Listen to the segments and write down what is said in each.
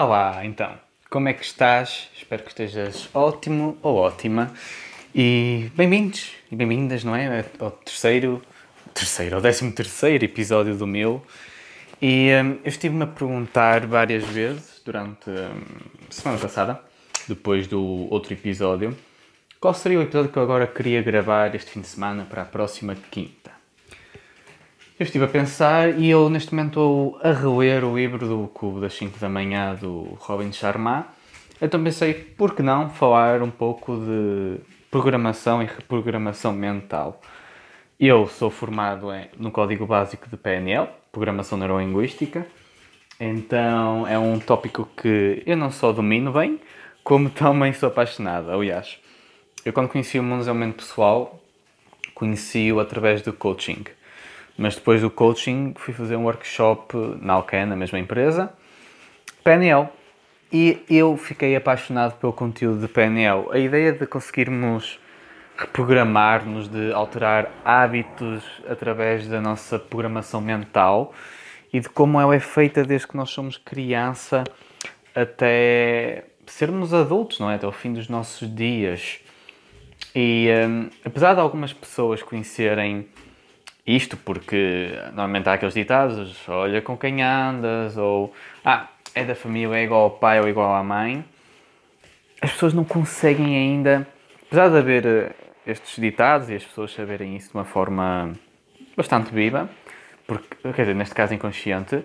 Olá, então, como é que estás? Espero que estejas ótimo ou ótima. E bem-vindos e bem-vindas, não é? Ao terceiro, terceiro, ao décimo terceiro episódio do meu. E hum, eu estive-me a perguntar várias vezes durante hum, a semana passada, depois do outro episódio, qual seria o episódio que eu agora queria gravar este fim de semana para a próxima quinta. Eu estive a pensar e eu neste momento estou a reler o livro do Cubo das 5 da manhã do Robin Sharma. Então pensei, por que não falar um pouco de programação e reprogramação mental? Eu sou formado em, no código básico de PNL, Programação Neurolinguística, então é um tópico que eu não só domino bem, como também sou apaixonado. Aliás, eu quando conheci o mundo desenvolvimento pessoal, conheci-o através do coaching. Mas depois do coaching fui fazer um workshop na Alcan, na mesma empresa, PNL. E eu fiquei apaixonado pelo conteúdo de PNL. A ideia de conseguirmos reprogramar-nos, de alterar hábitos através da nossa programação mental e de como ela é feita desde que nós somos criança até sermos adultos, não é? Até o fim dos nossos dias. E um, apesar de algumas pessoas conhecerem isto, porque normalmente há aqueles ditados, olha com quem andas, ou ah, é da família, é igual ao pai ou igual à mãe, as pessoas não conseguem ainda, apesar de haver eh, estes ditados e as pessoas saberem isso de uma forma bastante viva, porque, quer dizer, neste caso inconsciente,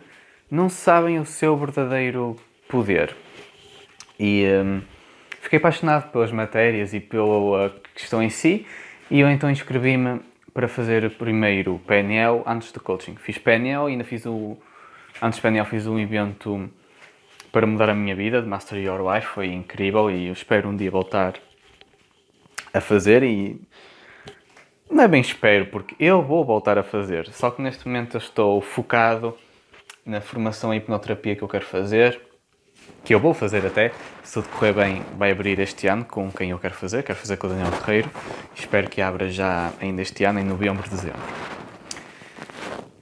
não sabem o seu verdadeiro poder. E um, fiquei apaixonado pelas matérias e pela questão em si, e eu então inscrevi-me para fazer primeiro PNL antes do coaching. Fiz PNL e ainda fiz o. Antes de PNL fiz um evento para mudar a minha vida, de Master Your Life, foi incrível e eu espero um dia voltar a fazer e não é bem espero, porque eu vou voltar a fazer, só que neste momento eu estou focado na formação em hipnoterapia que eu quero fazer, que eu vou fazer até, se tudo correr bem, vai abrir este ano com quem eu quero fazer, quero fazer com o Daniel Guerreiro, espero que abra já ainda este ano, em novembro, dezembro.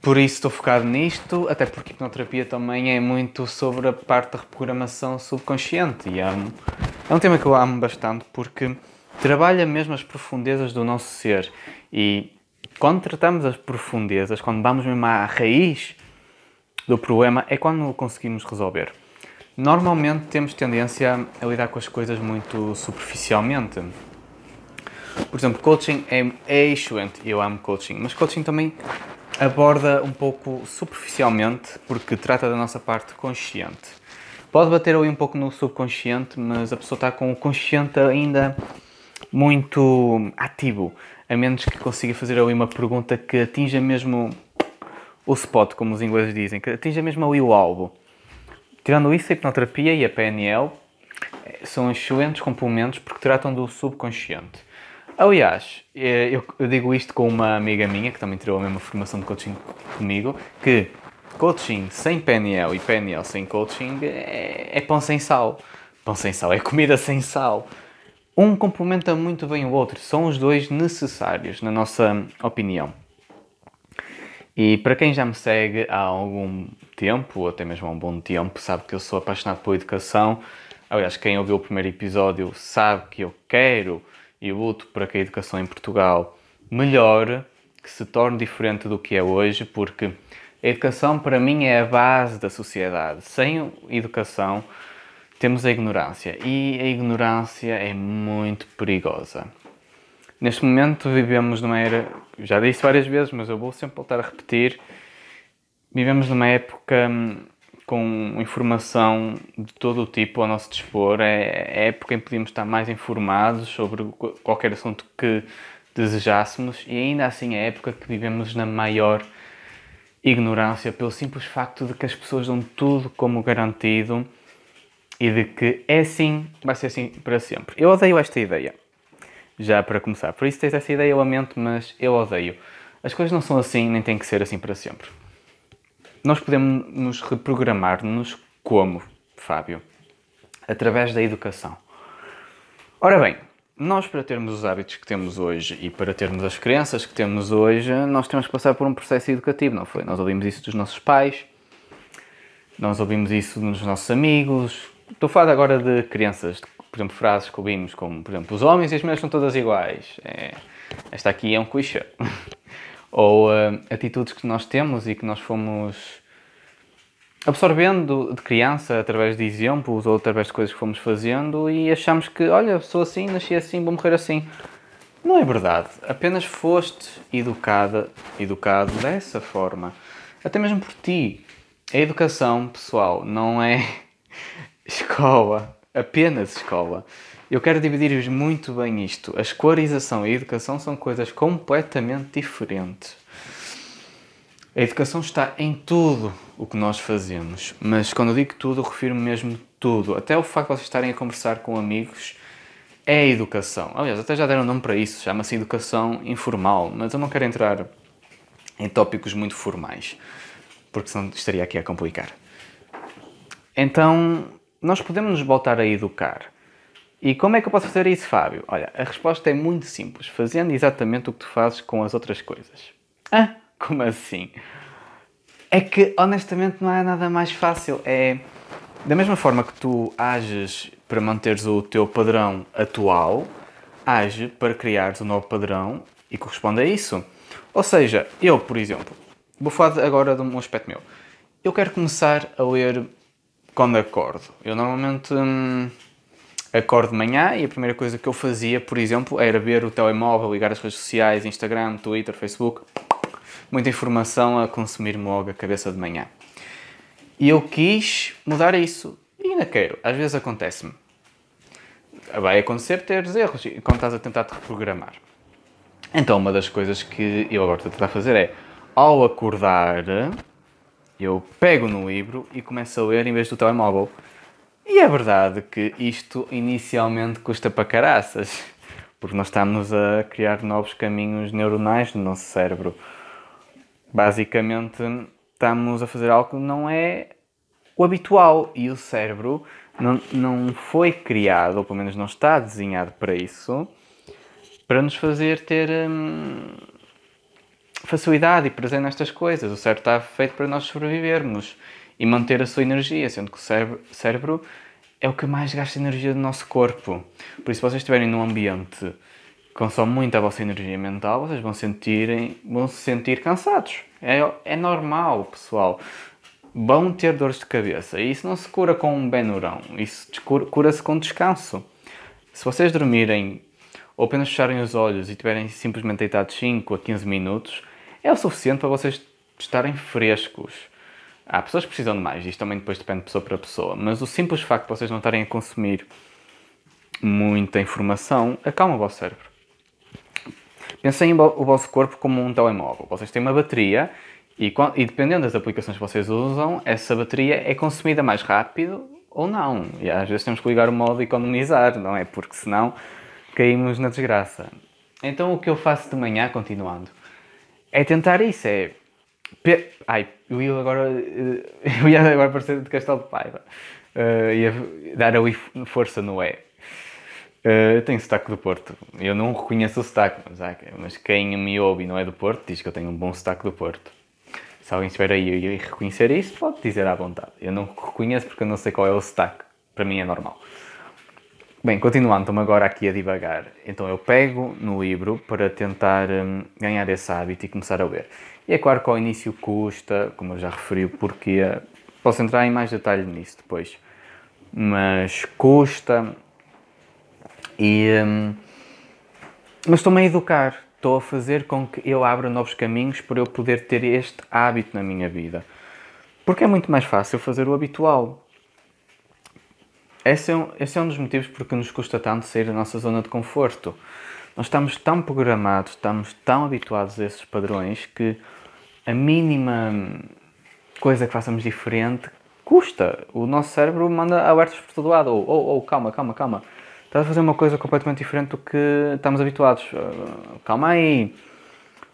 Por isso estou focado nisto, até porque hipnoterapia também é muito sobre a parte da reprogramação subconsciente e é um, é um tema que eu amo bastante porque trabalha mesmo as profundezas do nosso ser e quando tratamos as profundezas, quando vamos mesmo à raiz do problema, é quando conseguimos resolver. Normalmente temos tendência a lidar com as coisas muito superficialmente. Por exemplo, coaching é, é excelente, eu amo coaching, mas coaching também aborda um pouco superficialmente porque trata da nossa parte consciente. Pode bater ali um pouco no subconsciente, mas a pessoa está com o consciente ainda muito ativo, a menos que consiga fazer ali uma pergunta que atinja mesmo o spot, como os ingleses dizem, que atinja mesmo ali o alvo. Tirando isso, a hipnoterapia e a PNL eh, são excelentes complementos porque tratam do subconsciente. Aliás, eh, eu, digo isto com uma amiga minha que também tirou a mesma formação de coaching comigo, que coaching sem PNL e PNL sem coaching é, é pão sem sal. Pão sem sal é comida sem sal. Um complementa muito bem o outro, são os dois necessários, na nossa opinião. E para quem já me segue há algum tempo, ou até mesmo há um bom tempo, sabe que eu sou apaixonado pela educação. Aliás, quem ouviu o primeiro episódio sabe que eu quero e luto para que a educação em Portugal melhore, que se torne diferente do que é hoje, porque a educação para mim é a base da sociedade. Sem educação temos a ignorância e a ignorância é muito perigosa. Neste momento vivemos numa era, já disse várias vezes, mas eu vou sempre voltar a repetir, vivemos numa época hum, com informação de todo o tipo ao nosso dispor. É, é época em que podíamos estar mais informados sobre qualquer assunto que desejássemos e ainda assim é época que vivemos na maior ignorância pelo simples facto de que as pessoas dão tudo como garantido e de que é assim, vai ser assim para sempre. Eu odeio esta ideia, já para começar. Por isso tens essa ideia, eu lamento, mas eu odeio. As coisas não são assim, nem têm que ser assim para sempre. Nós podemos nos reprogramar-nos como, Fábio? Através da educação. Ora bem, nós para termos os hábitos que temos hoje e para termos as crenças que temos hoje, nós temos que passar por um processo educativo, não foi? Nós ouvimos isso dos nossos pais, Nós ouvimos isso nos nossos amigos. Estou falar agora de crianças, por exemplo, frases que ouvimos como, por exemplo, os homens e as mulheres são todas iguais. É, esta aqui é um clichê. Ou uh, atitudes que nós temos e que nós fomos absorvendo de criança através de exemplos ou através de coisas que fomos fazendo e achamos que, olha, sou assim, nasci assim, vou morrer assim. Não é verdade. Apenas foste educada, educado dessa forma. Até mesmo por ti. A educação, pessoal, não é escola, apenas escola. Eu quero dividir muito bem isto. A escolarização e a educação são coisas completamente diferentes. A educação está em tudo o que nós fazemos, mas quando eu digo tudo, refiro-me mesmo tudo. Até o facto de vocês estarem a conversar com amigos é educação. Aliás, até já deram nome para isso, chama-se educação informal, mas eu não quero entrar em tópicos muito formais porque senão estaria aqui a complicar. Então, nós podemos nos voltar a educar. E como é que eu posso fazer isso, Fábio? Olha, a resposta é muito simples, fazendo exatamente o que tu fazes com as outras coisas. Ah, como assim? É que, honestamente, não é nada mais fácil. É da mesma forma que tu ages para manteres o teu padrão atual, age para criares um novo padrão e corresponde a isso. Ou seja, eu, por exemplo, Vou falar agora de um aspecto meu. Eu quero começar a ler quando acordo. Eu normalmente hum, acordo de manhã e a primeira coisa que eu fazia, por exemplo, era ver o telemóvel, ligar as redes sociais, Instagram, Twitter, Facebook. Muita informação a consumir-me logo a cabeça de manhã. E eu quis mudar isso. E ainda quero. Às vezes acontece-me. Vai acontecer teres erros quando estás a tentar te reprogramar. Então, uma das coisas que eu agora estou a tentar fazer é ao acordar, eu pego no livro e começo a ler em vez do telemóvel. E é verdade que isto inicialmente custa para caraças, porque nós estamos a criar novos caminhos neuronais no nosso cérebro. Basicamente, estamos a fazer algo que não é o habitual e o cérebro não, não foi criado, ou pelo menos não está desenhado para isso, para nos fazer ter. Hum, facilidade e prazer nestas coisas. O cérebro está feito para nós sobrevivermos e manter a sua energia, sendo que o cérebro, é o que mais gasta energia do nosso corpo. Por isso, se vocês estiverem num ambiente que consome muito a vossa energia mental, vocês vão, sentirem, vão se sentir cansados. É, é normal, pessoal. Vão ter dores de cabeça. E isso não se cura com um benurão. Isso cura-se com descanso. Se vocês dormirem ou apenas fecharem os olhos e estiverem simplesmente deitados 5 a 15 minutos, é o suficiente para vocês estarem frescos. Há pessoas que precisam de mais, isto também depois depende de pessoa para pessoa, mas o simples facto de vocês não estarem a consumir muita informação acalma o vosso cérebro. Pensem o vosso corpo como um telemóvel. Vocês têm uma bateria e, e, dependendo das aplicações que vocês usam, essa bateria é consumida mais rápido ou não. E às vezes temos que ligar o modo economizar, não é? Porque senão caímos na desgraça. Então o que eu faço de manhã, continuando, é tentar isso, é... Ai, eu ia agora... Eu ia agora parecer de Castelo de Paiva. Uh, ia dar ali força no é. Uh, eu tenho sotaque do Porto. Eu não reconheço o sotaque, mas, mas quem me ouve e não é do Porto diz que eu tenho um bom sotaque do Porto. Se alguém estiver aí e reconhecer isso, pode dizer à vontade. Eu não reconheço porque eu não sei qual é o sotaque. Para mim é normal. Bem, continuando, estou-me agora aqui a divagar. Então eu pego no livro para tentar hum, ganhar esse hábito e começar a ler. E é claro que ao início custa, como eu já referi, porque posso entrar em mais detalhe nisso depois. Mas custa e. Hum, mas estou-me a educar, estou a fazer com que eu abra novos caminhos para eu poder ter este hábito na minha vida. Porque é muito mais fácil fazer o habitual. Esse é, um, esse é um dos motivos porque nos custa tanto sair da nossa zona de conforto. Nós estamos tão programados, estamos tão habituados a esses padrões que a mínima coisa que façamos diferente custa. O nosso cérebro manda alertas por todo lado. Ou, oh, oh, calma, calma, calma. Estás a fazer uma coisa completamente diferente do que estamos habituados. Uh, calma aí.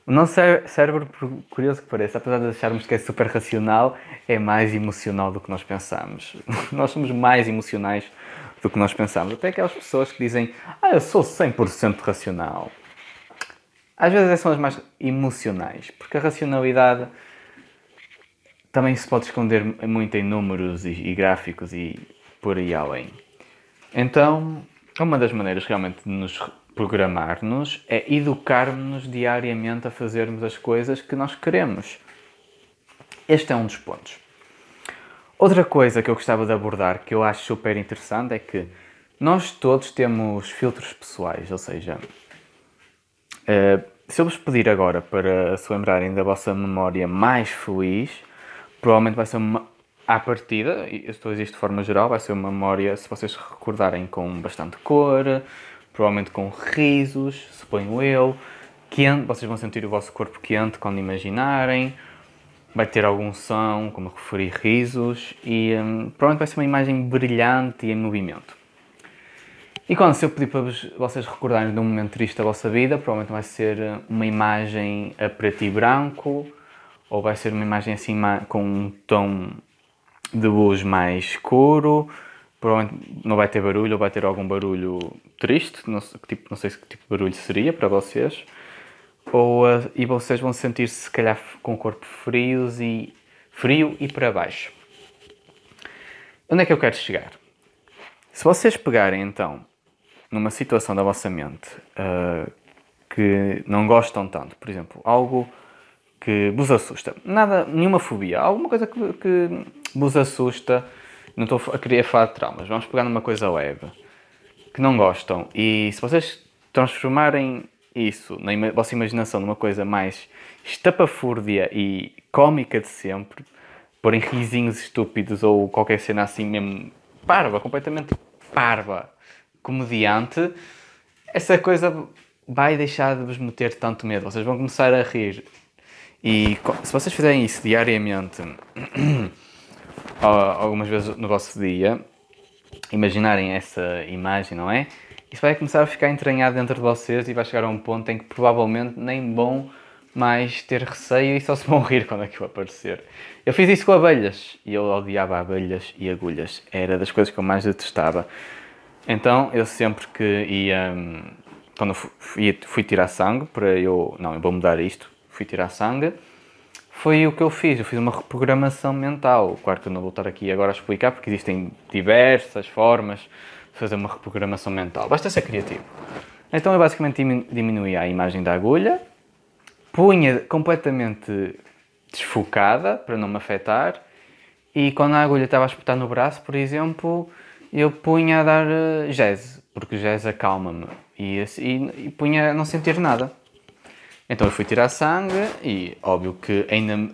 O nosso cérebro, curioso que pareça, apesar de acharmos que é super racional, é mais emocional do que nós pensamos. nós somos mais emocionais do que nós pensamos. Até aquelas pessoas que dizem, ah, eu sou 100% racional. Às vezes são as mais emocionais, porque a racionalidade também se pode esconder muito em números e, e gráficos e por aí além. Então, uma das maneiras realmente de nos programar-nos é educar-nos diariamente a fazermos as coisas que nós queremos. Este é um dos pontos. Outra coisa que eu gostava de abordar, que eu acho super interessante, é que nós todos temos filtros pessoais, ou seja, uh, se eu vos pedir agora para se lembrarem da vossa memória mais feliz, provavelmente vai ser uma, à partida, estou a dizer isto de forma geral, vai ser uma memória, se vocês recordarem, com bastante cor, provavelmente com risos, suponho eu, quente, vocês vão sentir o vosso corpo quente quando imaginarem, vai ter algum som, como referi, risos, e um, provavelmente vai ser uma imagem brilhante e em movimento. E quando se eu pedir para vocês recordarem de um momento triste da vossa vida, provavelmente vai ser eh, uma imagem a preto e branco, ou vai ser uma imagem assim com um tom de luz mais escuro, provavelmente não vai ter barulho ou vai ter algum barulho triste, não tipo, não sei que tipo de barulho seria para vocês, ou, uh, e vocês vão sentir-se se calhar com o corpo frios e, frio e para baixo. Onde é que eu quero chegar? Se vocês pegarem então numa situação da vossa mente uh, que não gostam tanto, por exemplo, algo que vos assusta, nada, nenhuma fobia, alguma coisa que, que vos assusta, não estou a querer falar de traumas, vamos pegar numa coisa leve, que não gostam, e se vocês transformarem isso na vossa imaginação numa coisa mais estapafúrdia e cómica de sempre, porem risinhos estúpidos ou qualquer cena assim mesmo parva, completamente parva, comediante, essa coisa vai deixar de vos meter tanto medo. Vocês vão começar a rir. E se vocês fizerem isso diariamente, algumas vezes no vosso dia, imaginarem essa imagem, não é? Isso vai começar a ficar entranhado dentro de vocês e vai chegar a um ponto em que provavelmente nem bom mais ter receio e só se vão rir quando aquilo aparecer. Eu fiz isso com abelhas e eu odiava abelhas e agulhas. Era das coisas que eu mais detestava. Então eu sempre que ia. Quando fui, fui tirar sangue, para eu. Não, eu vou mudar isto. Fui tirar sangue. Foi o que eu fiz. Eu fiz uma reprogramação mental. Claro que eu não vou estar aqui agora a explicar, porque existem diversas formas fazer uma reprogramação mental. Basta ser criativo. Então eu basicamente diminuía a imagem da agulha, punha completamente desfocada para não me afetar e quando a agulha estava a espetar no braço, por exemplo, eu punha a dar uh, jazz, porque jazz acalma-me e, e, e punha a não sentir nada. Então eu fui tirar sangue e óbvio que ainda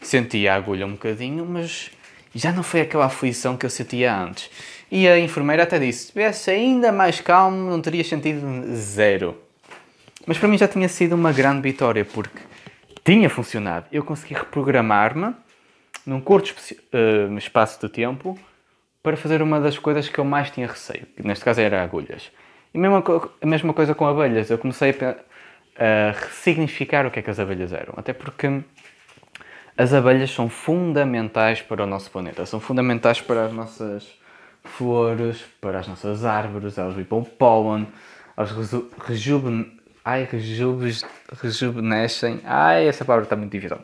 sentia a agulha um bocadinho, mas já não foi aquela aflição que eu sentia antes. E a enfermeira até disse: se estivesse ainda mais calmo, não teria sentido zero. Mas para mim já tinha sido uma grande vitória, porque tinha funcionado. Eu consegui reprogramar-me num curto uh, espaço de tempo para fazer uma das coisas que eu mais tinha receio, que neste caso era agulhas. E mesma, a mesma coisa com abelhas, eu comecei a, a ressignificar o que é que as abelhas eram, até porque as abelhas são fundamentais para o nosso planeta, são fundamentais para as nossas flores, para as nossas árvores, elas vipam pólen, elas rejuven... Ai, rejuvenescem... Ai, essa palavra está muito difícil.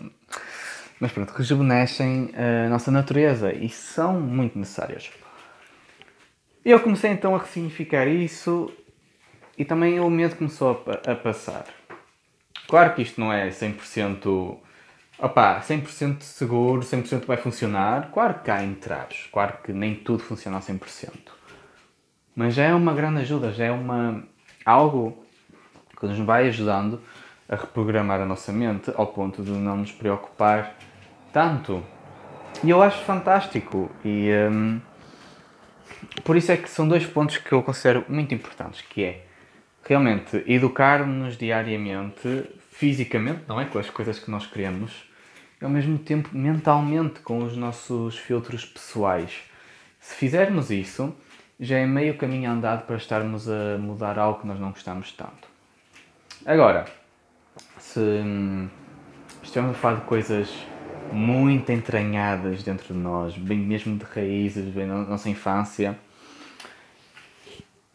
Mas pronto, rejuvenescem a nossa natureza e são muito necessárias. Eu comecei então a ressignificar isso e também o medo começou a, a passar. Claro que isto não é 100%, opá, 100% seguro, 100% vai funcionar. Claro que há entraves, claro que nem tudo funciona a 100%. Mas já é uma grande ajuda, já é uma, algo que nos vai ajudando a reprogramar a nossa mente ao ponto de não nos preocupar tanto. E eu acho fantástico. E um, por isso é que são dois pontos que eu considero muito importantes, que é realmente educar-nos diariamente, fisicamente, não é? Com as coisas que nós queremos, e ao mesmo tempo mentalmente, com os nossos filtros pessoais. Se fizermos isso, já é meio caminho andado para estarmos a mudar algo que nós não gostamos tanto. Agora, se hum, estamos a falar de coisas muito entranhadas dentro de nós, bem mesmo de raízes, bem na nossa infância.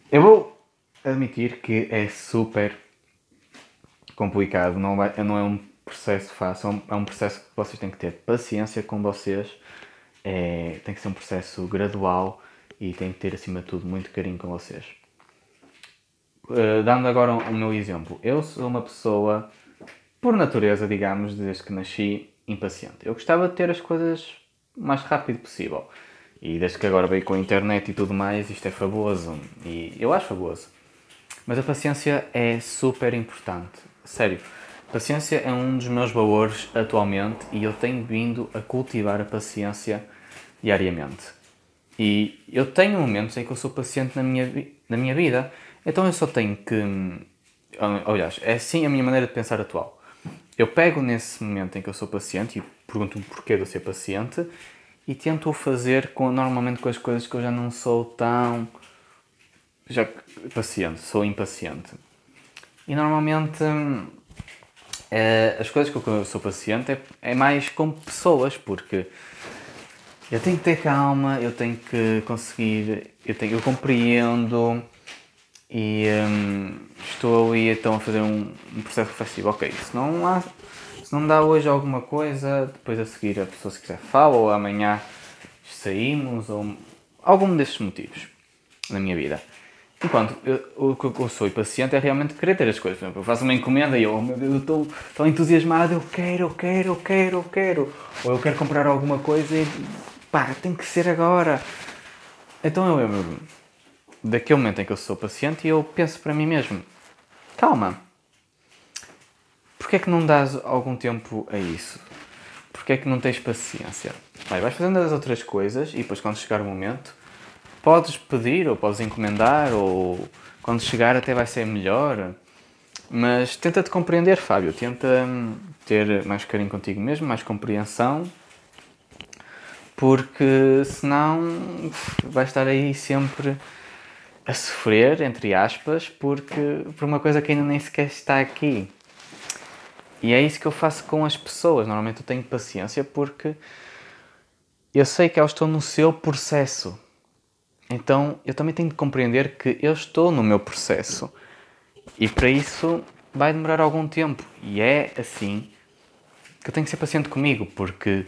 Eu vou admitir que é super complicado, não, não é um processo fácil, é um processo que vocês têm que ter paciência com vocês, é, tem que ser um processo gradual e tem que ter, acima de tudo, muito carinho com vocês. Uh, dando agora o meu exemplo, eu sou uma pessoa, por natureza, digamos, desde que nasci, impaciente. Eu gostava de ter as coisas o mais rápido possível. E desde que agora veio com a internet e tudo mais, isto é fabuloso. E eu acho fabuloso. Mas a paciência é super importante. Sério, paciência é um dos meus valores atualmente e eu tenho vindo a cultivar a paciência diariamente. E eu tenho momentos em que eu sou paciente na minha, na minha vida, então eu só tenho que. Aliás, é assim a minha maneira de pensar atual. Eu pego nesse momento em que eu sou paciente e pergunto-me porquê de eu ser paciente e tento fazer com, normalmente com as coisas que eu já não sou tão já paciente, sou impaciente. E normalmente é, as coisas que eu sou paciente é, é mais com pessoas, porque eu tenho que ter calma, eu tenho que conseguir, eu, tenho, eu compreendo e hum, estou ali então a fazer um, um processo reflexivo. Ok, se não há se não dá hoje alguma coisa, depois a seguir a pessoa se quiser fala, ou amanhã saímos, ou algum desses motivos na minha vida. Enquanto eu, o que eu sou impaciente é realmente querer ter as coisas. Por exemplo, eu faço uma encomenda e eu, oh meu Deus, eu estou tão entusiasmado, eu quero, eu quero, eu quero, eu quero. Ou eu quero comprar alguma coisa e pá, tem que ser agora. Então eu lembro daquele momento em que eu sou paciente eu penso para mim mesmo, calma, Porquê é que não dás algum tempo a isso? Porquê é que não tens paciência? Vai, vais fazendo as outras coisas e depois quando chegar o momento podes pedir ou podes encomendar ou quando chegar até vai ser melhor. Mas tenta-te compreender, Fábio. Tenta hum, ter mais carinho contigo mesmo, mais compreensão, porque senão vais estar aí sempre a sofrer, entre aspas, porque por uma coisa que ainda nem sequer está aqui. E é isso que eu faço com as pessoas. Normalmente eu tenho paciência porque eu sei que elas estão no seu processo. Então eu também tenho de compreender que eu estou no meu processo. E para isso vai demorar algum tempo. E é assim que eu tenho que ser paciente comigo, porque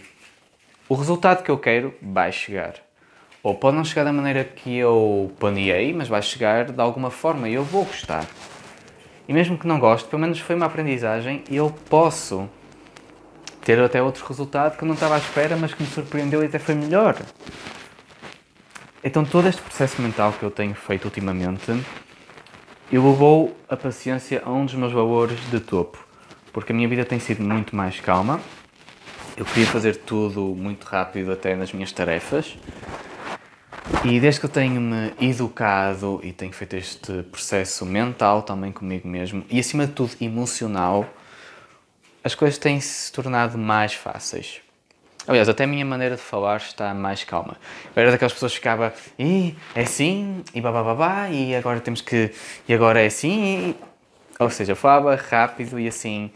o resultado que eu quero vai chegar. Ou pode não chegar da maneira que eu planeei, mas vai chegar de alguma forma e eu vou gostar. E mesmo que não goste, pelo menos foi uma aprendizagem e eu posso ter até outro resultado que eu não estava à espera, mas que me surpreendeu e até foi melhor. Então todo este processo mental que eu tenho feito ultimamente elevou a paciência a um dos meus valores de topo. Porque a minha vida tem sido muito mais calma. Eu queria fazer tudo muito rápido até nas minhas tarefas. E desde que eu tenho-me educado e tenho feito este processo mental também comigo mesmo e acima de tudo emocional, as coisas têm se tornado mais fáceis. Aliás, até a minha maneira de falar está mais calma. Eu era daquelas pessoas que ficava, e é assim, e babá, e agora temos que, e agora é assim, e... ou seja, falava rápido e assim,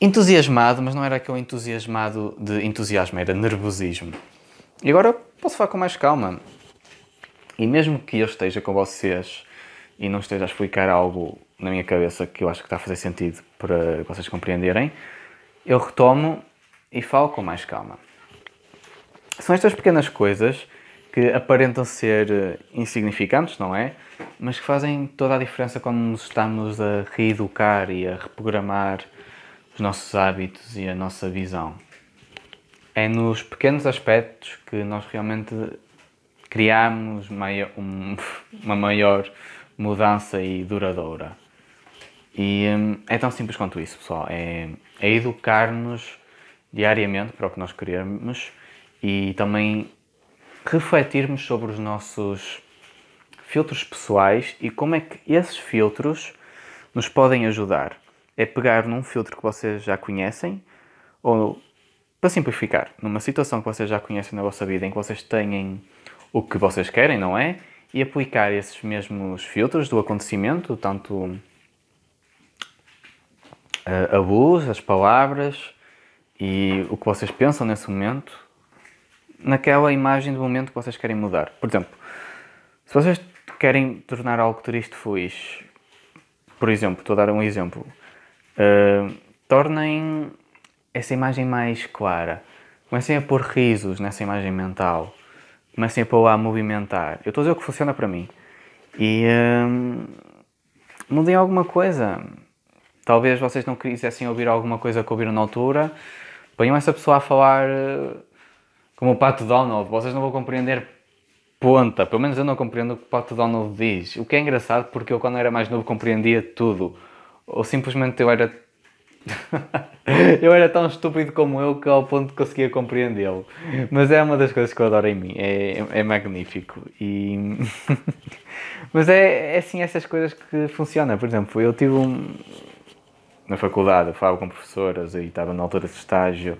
entusiasmado, mas não era aquele entusiasmado de entusiasmo, era nervosismo. E agora posso falar com mais calma. E mesmo que eu esteja com vocês e não esteja a explicar algo na minha cabeça que eu acho que está a fazer sentido para vocês compreenderem, eu retomo e falo com mais calma. São estas pequenas coisas que aparentam ser eh, insignificantes, não é? Mas que fazem toda a diferença quando nos estamos a reeducar e a reprogramar os nossos hábitos e a nossa visão. É nos pequenos aspectos que nós realmente criamos uma maior mudança e duradoura. E hum, é tão simples quanto isso, pessoal. É, é educar-nos diariamente para o que nós queremos e também refletirmos sobre os nossos filtros pessoais e como é que esses filtros nos podem ajudar. É pegar num filtro que vocês já conhecem ou para simplificar, numa situação que vocês já conhecem na vossa vida, em que vocês têm o que vocês querem, não é? E aplicar esses mesmos filtros do acontecimento, tanto uh, a luz, as palavras e o que vocês pensam nesse momento, naquela imagem do momento que vocês querem mudar. Por exemplo, se vocês querem tornar algo triste feliz, por exemplo, estou a dar um exemplo, uh, tornem essa imagem mais clara. Comecem a pôr risos nessa imagem mental. Comecem a pôr a movimentar. Eu estou a dizer o que funciona para mim. E hum, mudem alguma coisa. Talvez vocês não quisessem ouvir alguma coisa que ouviram na altura. Ponham essa pessoa a falar eh, como o Pato Donald. Vocês não vão compreender ponta. Pelo menos eu não compreendo o que o Pato Donald diz. O que é engraçado porque eu, quando era mais novo, compreendia tudo. Ou simplesmente eu era. eu era tão estúpido como eu que ao ponto de conseguia compreendê-lo. Mas é uma das coisas que eu adoro em mim. É, é magnífico. E. Mas é, é assim essas coisas que funcionam. Por exemplo, eu tive um. Na faculdade, eu falava com professoras e estava na altura de estágio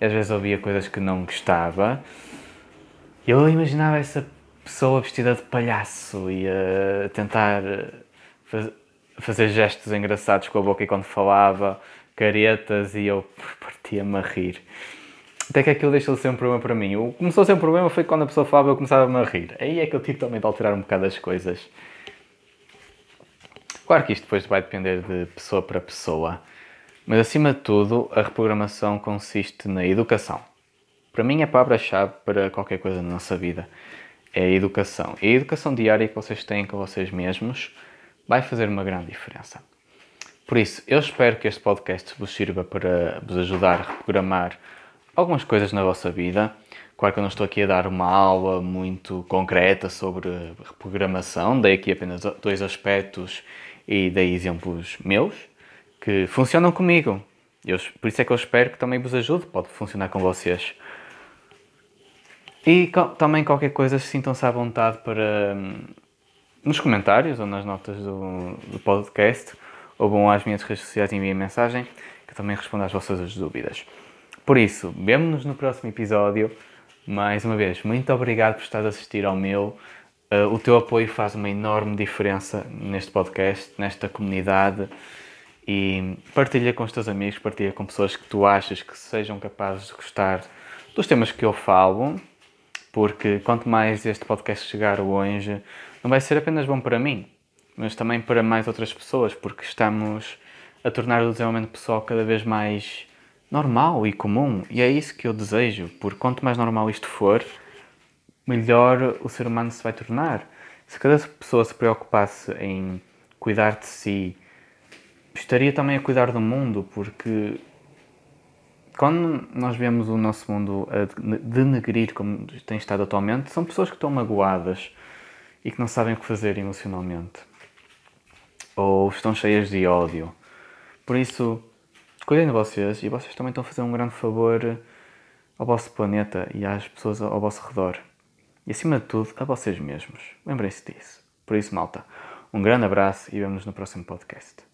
e às vezes ouvia coisas que não gostava. Eu imaginava essa pessoa vestida de palhaço e a tentar faz, fazer gestos engraçados com a boca e quando falava, caretas, e eu partia-me a rir. Até que aquilo deixou de ser um problema para mim. O começou a ser um problema foi quando a pessoa falava eu começava-me a rir. Aí é que eu tive também de alterar um bocado as coisas. Claro que isto depois vai depender de pessoa para pessoa. Mas acima de tudo, a reprogramação consiste na educação. Para mim, a palavra-chave para qualquer coisa na nossa vida é a educação. E a educação diária que vocês têm com vocês mesmos vai fazer uma grande diferença. Por isso, eu espero que este podcast vos sirva para vos ajudar a reprogramar algumas coisas na vossa vida. Claro que eu não estou aqui a dar uma aula muito concreta sobre reprogramação, dei aqui apenas dois aspectos e dei exemplos meus que funcionam comigo. Eu, por isso é que eu espero que também vos ajude, pode funcionar com vocês. E também qualquer coisa, sintam-se à vontade para hum, nos comentários ou nas notas do, do podcast ou vão às minhas redes sociais e enviem mensagem que eu também respondo às vossas dúvidas. Por isso, vemo-nos no próximo episódio. Mais uma vez, muito obrigado por estar a assistir ao meu. Uh, o teu apoio faz uma enorme diferença neste podcast, nesta comunidade. E partilha com os teus amigos, partilha com pessoas que tu achas que sejam capazes de gostar dos temas que eu falo porque quanto mais este podcast chegar longe, não vai ser apenas bom para mim, mas também para mais outras pessoas, porque estamos a tornar o desenvolvimento pessoal cada vez mais normal e comum, e é isso que eu desejo, porque quanto mais normal isto for, melhor o ser humano se vai tornar. Se cada pessoa se preocupasse em cuidar de si, estaria também a cuidar do mundo, porque quando nós vemos o nosso mundo a denegrir como tem estado atualmente, são pessoas que estão magoadas e que não sabem o que fazer emocionalmente. Ou estão cheias de ódio. Por isso, cuidem de vocês e vocês também estão a fazer um grande favor ao vosso planeta e às pessoas ao vosso redor. E acima de tudo, a vocês mesmos. Lembrem-se disso. Por isso, malta, um grande abraço e vemos no próximo podcast.